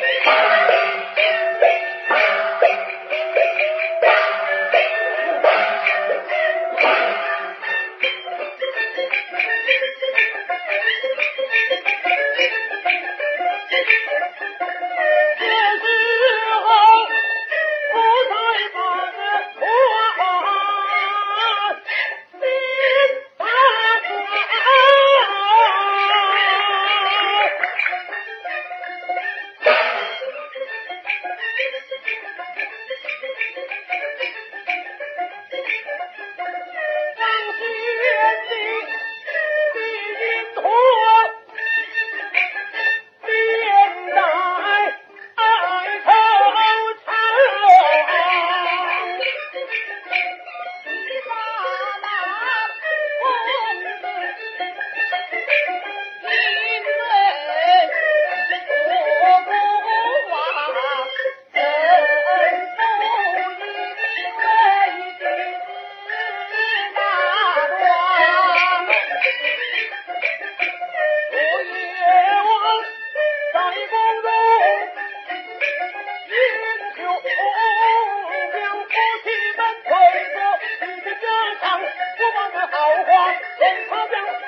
Thank you. はい、すい。